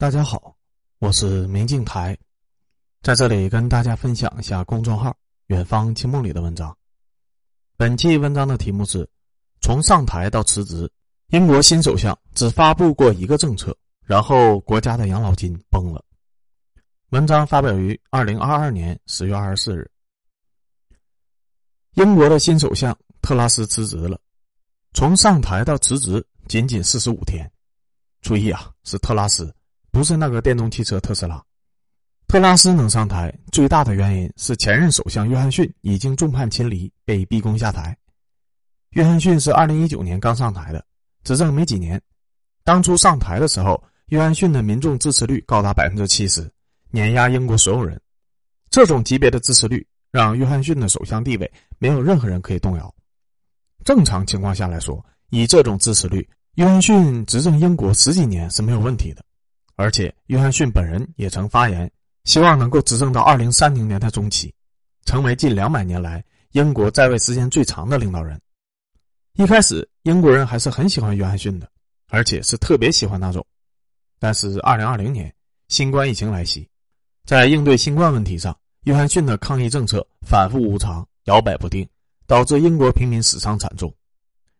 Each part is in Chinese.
大家好，我是明镜台，在这里跟大家分享一下公众号“远方清梦”里的文章。本期文章的题目是：从上台到辞职，英国新首相只发布过一个政策，然后国家的养老金崩了。文章发表于二零二二年十月二十四日。英国的新首相特拉斯辞职了，从上台到辞职仅仅四十五天。注意啊，是特拉斯。不是那个电动汽车特斯拉，特拉斯能上台最大的原因是前任首相约翰逊已经众叛亲离，被逼宫下台。约翰逊是二零一九年刚上台的，执政没几年。当初上台的时候，约翰逊的民众支持率高达百分之七十，碾压英国所有人。这种级别的支持率让约翰逊的首相地位没有任何人可以动摇。正常情况下来说，以这种支持率，约翰逊执政英国十几年是没有问题的。而且，约翰逊本人也曾发言，希望能够执政到二零三零年的中期，成为近两百年来英国在位时间最长的领导人。一开始，英国人还是很喜欢约翰逊的，而且是特别喜欢那种。但是，二零二零年新冠疫情来袭，在应对新冠问题上，约翰逊的抗疫政策反复无常、摇摆不定，导致英国平民死伤惨重，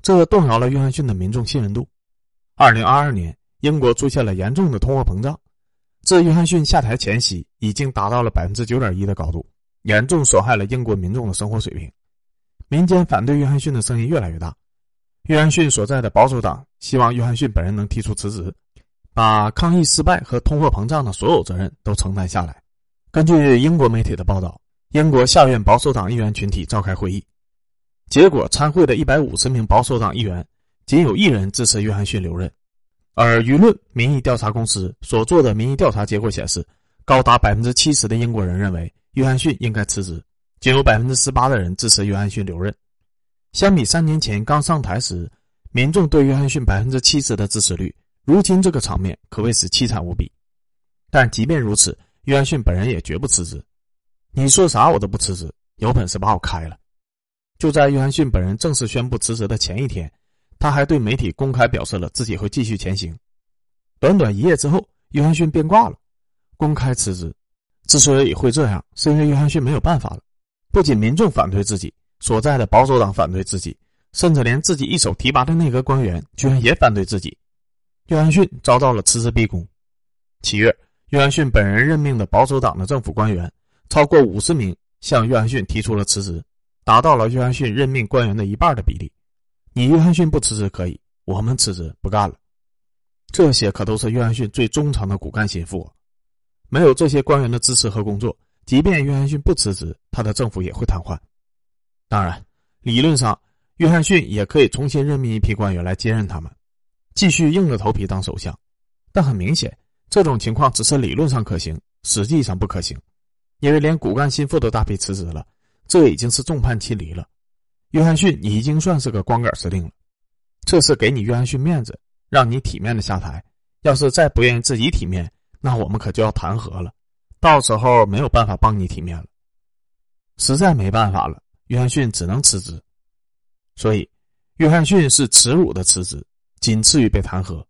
这动摇了约翰逊的民众信任度。二零二二年。英国出现了严重的通货膨胀，自约翰逊下台前夕，已经达到了百分之九点一的高度，严重损害了英国民众的生活水平。民间反对约翰逊的声音越来越大。约翰逊所在的保守党希望约翰逊本人能提出辞职，把抗议失败和通货膨胀的所有责任都承担下来。根据英国媒体的报道，英国下院保守党议员群体召开会议，结果参会的一百五十名保守党议员，仅有一人支持约翰逊留任。而舆论民意调查公司所做的民意调查结果显示，高达百分之七十的英国人认为约翰逊应该辞职，仅有百分之十八的人支持约翰逊留任。相比三年前刚上台时，民众对约翰逊百分之七十的支持率，如今这个场面可谓是凄惨无比。但即便如此，约翰逊本人也绝不辞职。你说啥我都不辞职，有本事把我开了。就在约翰逊本人正式宣布辞职的前一天。他还对媒体公开表示了自己会继续前行。短短一夜之后，约翰逊变卦了，公开辞职。之所以会这样，是因为约翰逊没有办法了。不仅民众反对自己，所在的保守党反对自己，甚至连自己一手提拔的内阁官员居然也反对自己。约翰逊遭到了辞职逼宫。七月，约翰逊本人任命的保守党的政府官员超过五十名向约翰逊提出了辞职，达到了约翰逊任命官员的一半的比例。你约翰逊不辞职可以，我们辞职不干了。这些可都是约翰逊最忠诚的骨干心腹，没有这些官员的支持和工作，即便约翰逊不辞职，他的政府也会瘫痪。当然，理论上，约翰逊也可以重新任命一批官员来接任他们，继续硬着头皮当首相。但很明显，这种情况只是理论上可行，实际上不可行，因为连骨干心腹都大批辞职了，这已经是众叛亲离了。约翰逊已经算是个光杆司令了，这次给你约翰逊面子，让你体面的下台。要是再不愿意自己体面，那我们可就要弹劾了，到时候没有办法帮你体面了。实在没办法了，约翰逊只能辞职。所以，约翰逊是耻辱的辞职，仅次于被弹劾。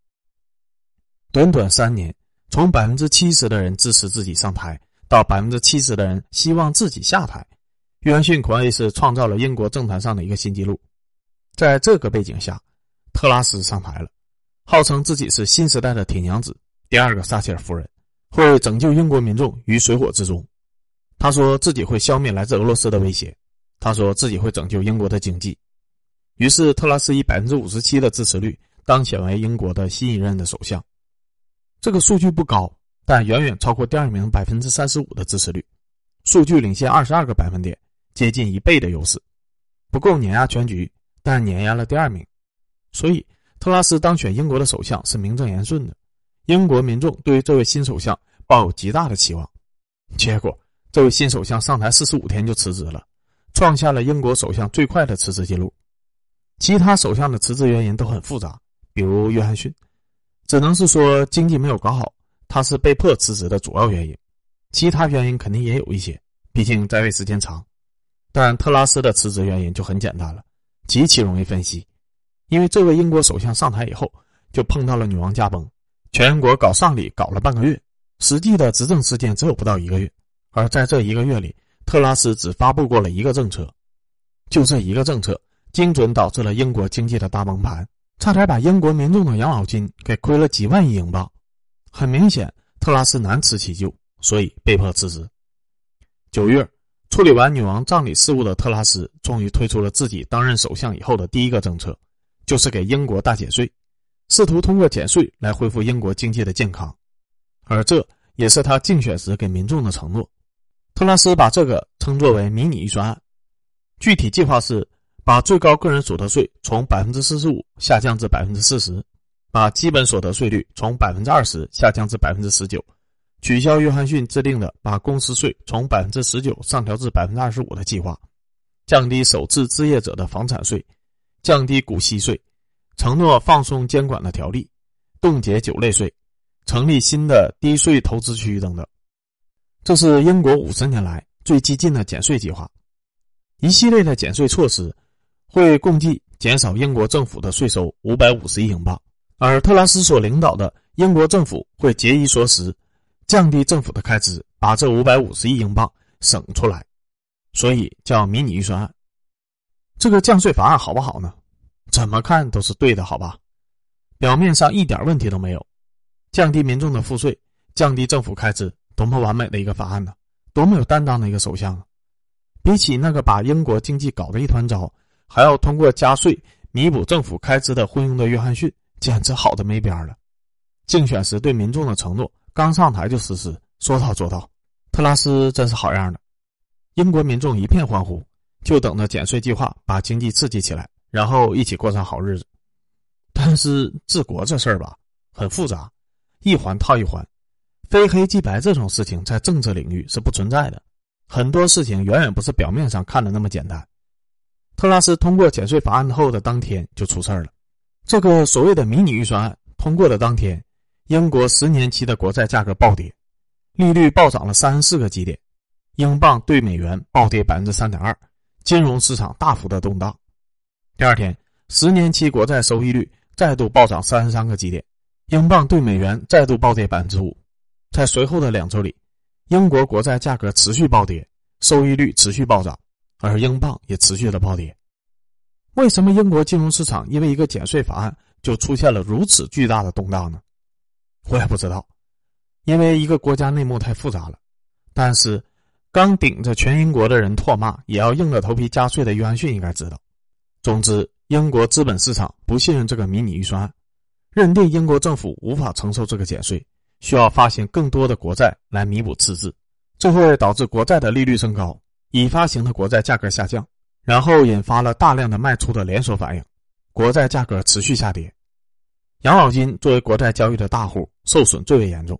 短短三年，从百分之七十的人支持自己上台，到百分之七十的人希望自己下台。约翰逊可谓是创造了英国政坛上的一个新纪录。在这个背景下，特拉斯上台了，号称自己是新时代的铁娘子，第二个撒切尔夫人，会拯救英国民众于水火之中。他说自己会消灭来自俄罗斯的威胁，他说自己会拯救英国的经济。于是，特拉斯以百分之五十七的支持率当选为英国的新一任的首相。这个数据不高，但远远超过第二名百分之三十五的支持率，数据领先二十二个百分点。接近一倍的优势，不够碾压全局，但碾压了第二名，所以特拉斯当选英国的首相是名正言顺的。英国民众对于这位新首相抱有极大的期望。结果，这位新首相上台四十五天就辞职了，创下了英国首相最快的辞职记录。其他首相的辞职原因都很复杂，比如约翰逊，只能是说经济没有搞好，他是被迫辞职的主要原因。其他原因肯定也有一些，毕竟在位时间长。但特拉斯的辞职原因就很简单了，极其容易分析，因为这位英国首相上台以后就碰到了女王驾崩，全国搞丧礼搞了半个月，实际的执政时间只有不到一个月。而在这一个月里，特拉斯只发布过了一个政策，就这一个政策，精准导致了英国经济的大崩盘，差点把英国民众的养老金给亏了几万亿英镑。很明显，特拉斯难辞其咎，所以被迫辞职。九月，处理完女王葬礼事务的特拉斯，终于推出了自己当任首相以后的第一个政策，就是给英国大减税。试图通过减税来恢复英国经济的健康，而这也是他竞选时给民众的承诺。特拉斯把这个称作为“迷你预算案”，具体计划是把最高个人所得税从百分之四十五下降至百分之四十，把基本所得税率从百分之二十下降至百分之十九，取消约翰逊制定的把公司税从百分之十九上调至百分之二十五的计划，降低首次置业者的房产税，降低股息税。承诺放松监管的条例，冻结酒类税，成立新的低税投资区等等。这是英国五十年来最激进的减税计划。一系列的减税措施会共计减少英国政府的税收五百五十亿英镑，而特拉斯所领导的英国政府会节衣缩食，降低政府的开支，把这五百五十亿英镑省出来，所以叫迷你预算案。这个降税法案好不好呢？怎么看都是对的，好吧？表面上一点问题都没有，降低民众的赋税，降低政府开支，多么完美的一个法案呢？多么有担当的一个首相啊！比起那个把英国经济搞得一团糟，还要通过加税弥补政府开支的昏庸的约翰逊，简直好的没边了。竞选时对民众的承诺，刚上台就实施，说到做到。特拉斯真是好样的，英国民众一片欢呼，就等着减税计划把经济刺激起来。然后一起过上好日子，但是治国这事儿吧，很复杂，一环套一环，非黑即白这种事情在政治领域是不存在的，很多事情远远不是表面上看的那么简单。特拉斯通过减税法案后的当天就出事儿了，这个所谓的迷你预算案通过的当天，英国十年期的国债价格暴跌，利率暴涨了三十四个基点，英镑对美元暴跌百分之三点二，金融市场大幅的动荡。第二天，十年期国债收益率再度暴涨三十三个基点，英镑对美元再度暴跌百分之五。在随后的两周里，英国国债价格持续暴跌，收益率持续暴涨，而英镑也持续的暴跌。为什么英国金融市场因为一个减税法案就出现了如此巨大的动荡呢？我也不知道，因为一个国家内幕太复杂了。但是，刚顶着全英国的人唾骂，也要硬着头皮加税的约翰逊应该知道。总之，英国资本市场不信任这个迷你预算案，认定英国政府无法承受这个减税，需要发行更多的国债来弥补赤字，这会导致国债的利率升高，已发行的国债价格下降，然后引发了大量的卖出的连锁反应，国债价格持续下跌。养老金作为国债交易的大户，受损最为严重。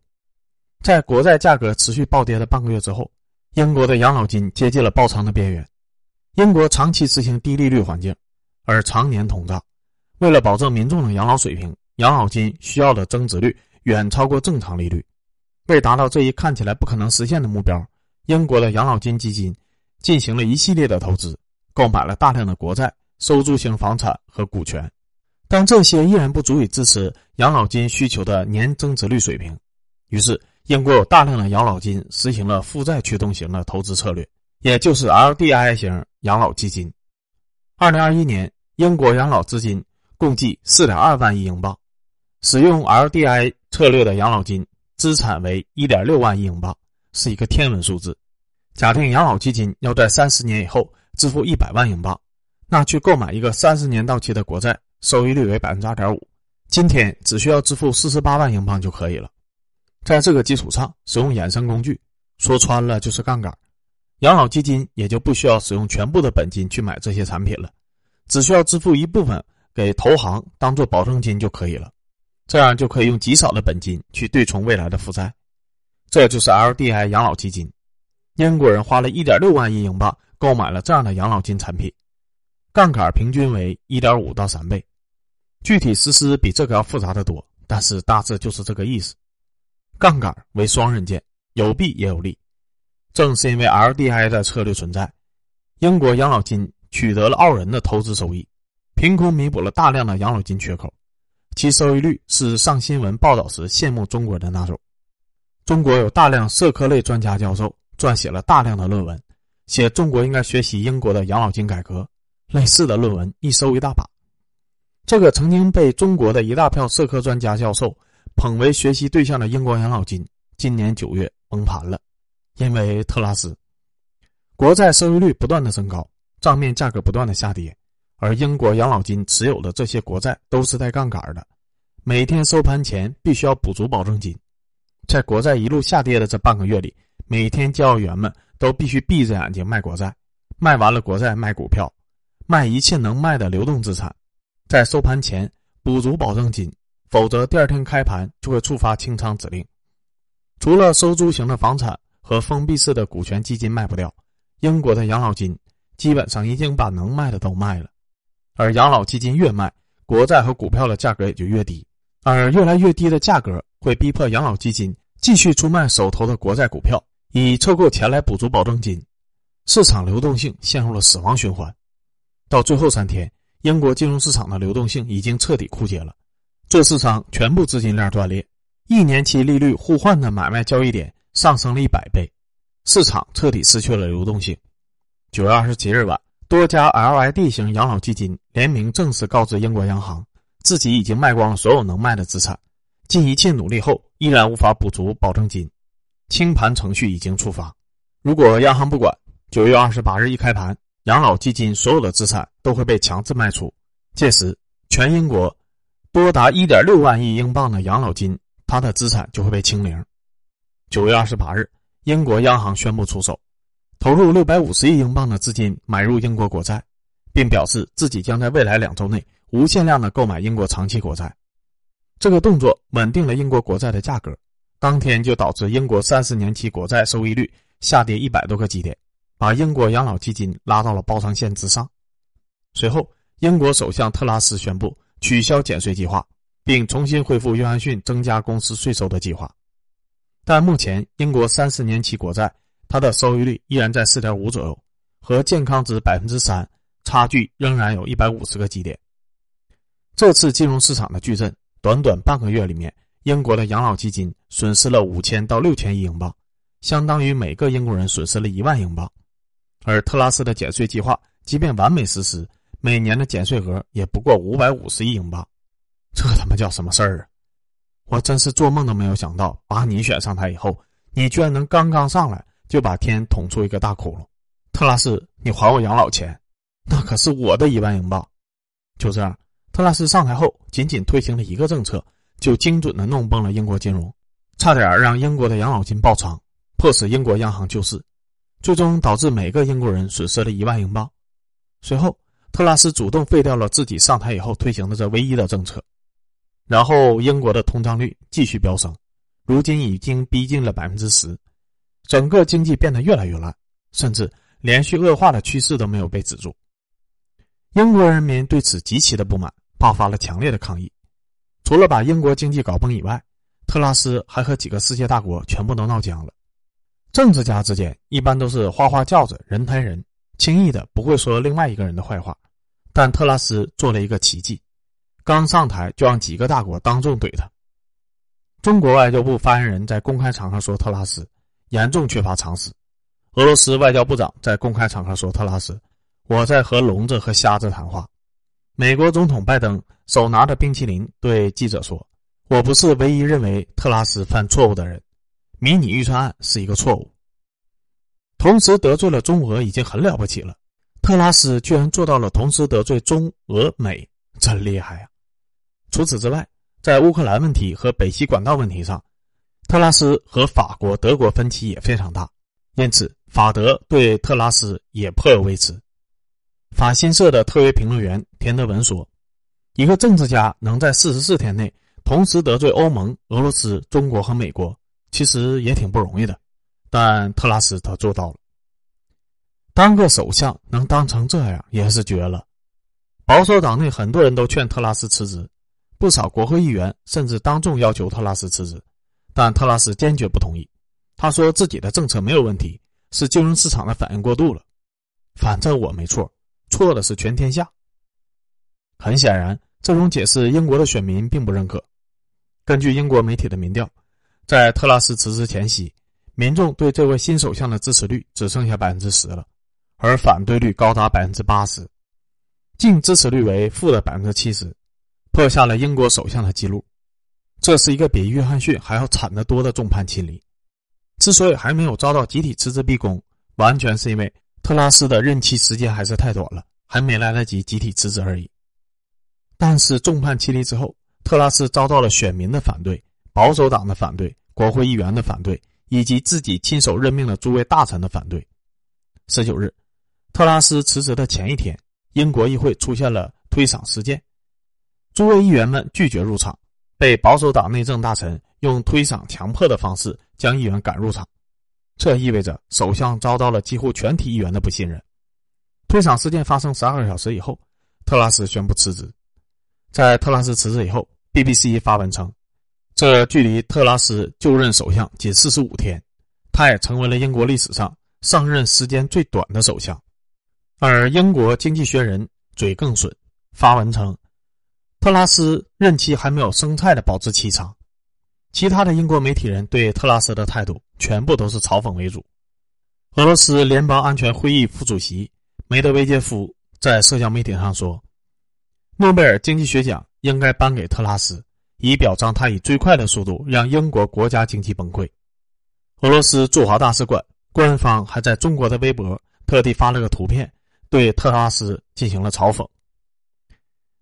在国债价格持续暴跌了半个月之后，英国的养老金接近了爆仓的边缘。英国长期实行低利率环境。而常年通胀，为了保证民众的养老水平，养老金需要的增值率远超过正常利率。为达到这一看起来不可能实现的目标，英国的养老金基金进行了一系列的投资，购买了大量的国债、收租型房产和股权。但这些依然不足以支持养老金需求的年增值率水平。于是，英国有大量的养老金实行了负债驱动型的投资策略，也就是 LDI 型养老基金。二零二一年，英国养老资金共计四点二万亿英镑，使用 LDI 策略的养老金资产为一点六万亿英镑，是一个天文数字。假定养老基金要在三十年以后支付一百万英镑，那去购买一个三十年到期的国债，收益率为百分之二点五，今天只需要支付四十八万英镑就可以了。在这个基础上，使用衍生工具，说穿了就是杠杆。养老基金也就不需要使用全部的本金去买这些产品了，只需要支付一部分给投行当做保证金就可以了，这样就可以用极少的本金去对冲未来的负债，这就是 LDI 养老基金。英国人花了一点六万亿英镑购买了这样的养老金产品，杠杆平均为一点五到三倍，具体实施比这个要复杂的多，但是大致就是这个意思。杠杆为双刃剑，有弊也有利。正是因为 LDI 的策略存在，英国养老金取得了傲人的投资收益，凭空弥补了大量的养老金缺口，其收益率是上新闻报道时羡慕中国的那种。中国有大量社科类专家教授撰写了大量的论文，写中国应该学习英国的养老金改革，类似的论文一收一大把。这个曾经被中国的一大票社科专家教授捧为学习对象的英国养老金，今年九月崩盘了，因为特拉斯国债收益率不断的升高，账面价格不断的下跌，而英国养老金持有的这些国债都是带杠杆的，每天收盘前必须要补足保证金。在国债一路下跌的这半个月里，每天交易员们都必须闭着眼睛卖国债，卖完了国债卖股票，卖一切能卖的流动资产，在收盘前补足保证金，否则第二天开盘就会触发清仓指令。除了收租型的房产和封闭式的股权基金卖不掉，英国的养老金基本上已经把能卖的都卖了，而养老基金越卖，国债和股票的价格也就越低，而越来越低的价格。会逼迫养老基金继续出卖手头的国债股票，以凑够钱来补足保证金，市场流动性陷入了死亡循环。到最后三天，英国金融市场的流动性已经彻底枯竭了，做市商全部资金链断裂，一年期利率互换的买卖交易点上升了一百倍，市场彻底失去了流动性。九月二十七日晚，多家 LID 型养老基金联名正式告知英国央行，自己已经卖光了所有能卖的资产。尽一切努力后，依然无法补足保证金，清盘程序已经触发。如果央行不管，九月二十八日一开盘，养老基金所有的资产都会被强制卖出。届时，全英国多达一点六万亿英镑的养老金，它的资产就会被清零。九月二十八日，英国央行宣布出手，投入六百五十亿英镑的资金买入英国国债，并表示自己将在未来两周内无限量的购买英国长期国债。这个动作稳定了英国国债的价格，当天就导致英国三十年期国债收益率下跌一百多个基点，把英国养老基金拉到了包仓线之上。随后，英国首相特拉斯宣布取消减税计划，并重新恢复约翰逊增加公司税收的计划。但目前，英国三十年期国债它的收益率依然在四点五左右，和健康值百分之三差距仍然有一百五十个基点。这次金融市场的巨震。短短半个月里面，英国的养老基金损失了五千到六千亿英镑，相当于每个英国人损失了一万英镑。而特拉斯的减税计划，即便完美实施，每年的减税额也不过五百五十亿英镑。这他妈叫什么事儿啊！我真是做梦都没有想到，把你选上台以后，你居然能刚刚上来就把天捅出一个大窟窿。特拉斯，你还我养老钱，那可是我的一万英镑。就这样。特拉斯上台后，仅仅推行了一个政策，就精准的弄崩了英国金融，差点让英国的养老金爆仓，迫使英国央行救市，最终导致每个英国人损失了一万英镑。随后，特拉斯主动废掉了自己上台以后推行的这唯一的政策，然后英国的通胀率继续飙升，如今已经逼近了百分之十，整个经济变得越来越烂，甚至连续恶化的趋势都没有被止住。英国人民对此极其的不满。爆发了强烈的抗议，除了把英国经济搞崩以外，特拉斯还和几个世界大国全部都闹僵了。政治家之间一般都是花花轿子人抬人，轻易的不会说另外一个人的坏话。但特拉斯做了一个奇迹，刚上台就让几个大国当众怼他。中国外交部发言人在公开场合说特拉斯严重缺乏常识。俄罗斯外交部长在公开场合说特拉斯，我在和聋子和瞎子谈话。美国总统拜登手拿着冰淇淋对记者说：“我不是唯一认为特拉斯犯错误的人，迷你预算案是一个错误。同时得罪了中俄已经很了不起了，特拉斯居然做到了同时得罪中俄美，真厉害呀！除此之外，在乌克兰问题和北溪管道问题上，特拉斯和法国、德国分歧也非常大，因此法德对特拉斯也颇有微词。”法新社的特约评论员田德文说：“一个政治家能在四十四天内同时得罪欧盟、俄罗斯、中国和美国，其实也挺不容易的。但特拉斯他做到了。当个首相能当成这样，也是绝了。保守党内很多人都劝特拉斯辞职，不少国会议员甚至当众要求特拉斯辞职，但特拉斯坚决不同意。他说自己的政策没有问题，是金融市场的反应过度了。反正我没错。”错的是全天下。很显然，这种解释英国的选民并不认可。根据英国媒体的民调，在特拉斯辞职前夕，民众对这位新首相的支持率只剩下百分之十了，而反对率高达百分之八十，净支持率为负的百分之七十，破下了英国首相的记录。这是一个比约翰逊还要惨得多的众叛亲离。之所以还没有遭到集体辞职逼宫，完全是因为特拉斯的任期时间还是太短了，还没来得及集体辞职而已。但是众叛亲离之后，特拉斯遭到了选民的反对、保守党的反对、国会议员的反对，以及自己亲手任命的诸位大臣的反对。十九日，特拉斯辞职的前一天，英国议会出现了推搡事件，诸位议员们拒绝入场，被保守党内政大臣用推搡强迫的方式将议员赶入场。这意味着首相遭到了几乎全体议员的不信任。推搡事件发生十二个小时以后，特拉斯宣布辞职。在特拉斯辞职以后，BBC 发文称，这距离特拉斯就任首相仅四十五天，他也成为了英国历史上上任时间最短的首相。而英国经济学人嘴更损，发文称，特拉斯任期还没有生菜的保质期长。其他的英国媒体人对特拉斯的态度全部都是嘲讽为主。俄罗斯联邦安全会议副主席梅德韦杰夫在社交媒体上说。诺贝尔经济学奖应该颁给特拉斯，以表彰他以最快的速度让英国国家经济崩溃。俄罗斯驻华大使馆官方还在中国的微博特地发了个图片，对特拉斯进行了嘲讽。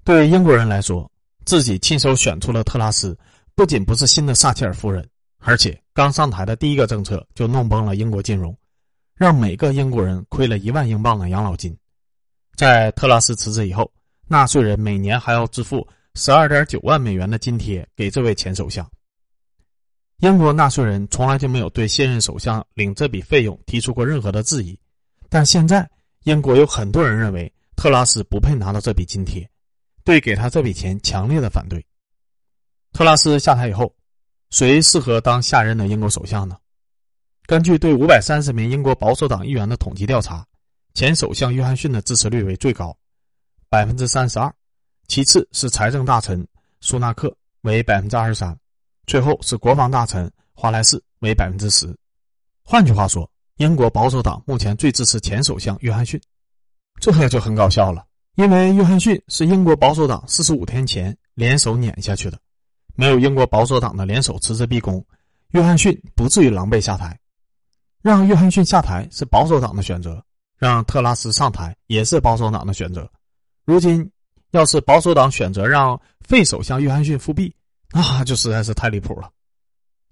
对英国人来说，自己亲手选出了特拉斯，不仅不是新的撒切尔夫人，而且刚上台的第一个政策就弄崩了英国金融，让每个英国人亏了一万英镑的养老金。在特拉斯辞职以后。纳税人每年还要支付十二点九万美元的津贴给这位前首相。英国纳税人从来就没有对现任首相领这笔费用提出过任何的质疑，但现在英国有很多人认为特拉斯不配拿到这笔津贴，对给他这笔钱强烈的反对。特拉斯下台以后，谁适合当下任的英国首相呢？根据对五百三十名英国保守党议员的统计调查，前首相约翰逊的支持率为最高。百分之三十二，其次是财政大臣苏纳克为百分之二十三，最后是国防大臣华莱士为百分之十。换句话说，英国保守党目前最支持前首相约翰逊，这也就很搞笑了。因为约翰逊是英国保守党四十五天前联手撵下去的，没有英国保守党的联手辞职逼宫，约翰逊不至于狼狈下台。让约翰逊下台是保守党的选择，让特拉斯上台也是保守党的选择。如今，要是保守党选择让废首相约翰逊复辟，那就实在是太离谱了。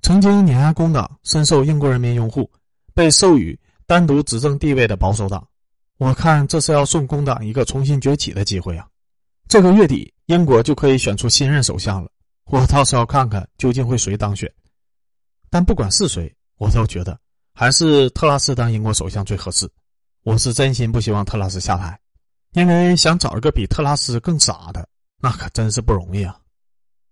曾经碾压工党、深受英国人民拥护、被授予单独执政地位的保守党，我看这是要送工党一个重新崛起的机会啊！这个月底，英国就可以选出新任首相了，我倒是要看看究竟会谁当选。但不管是谁，我都觉得还是特拉斯当英国首相最合适。我是真心不希望特拉斯下台。因为想找一个比特拉斯更傻的，那可真是不容易啊。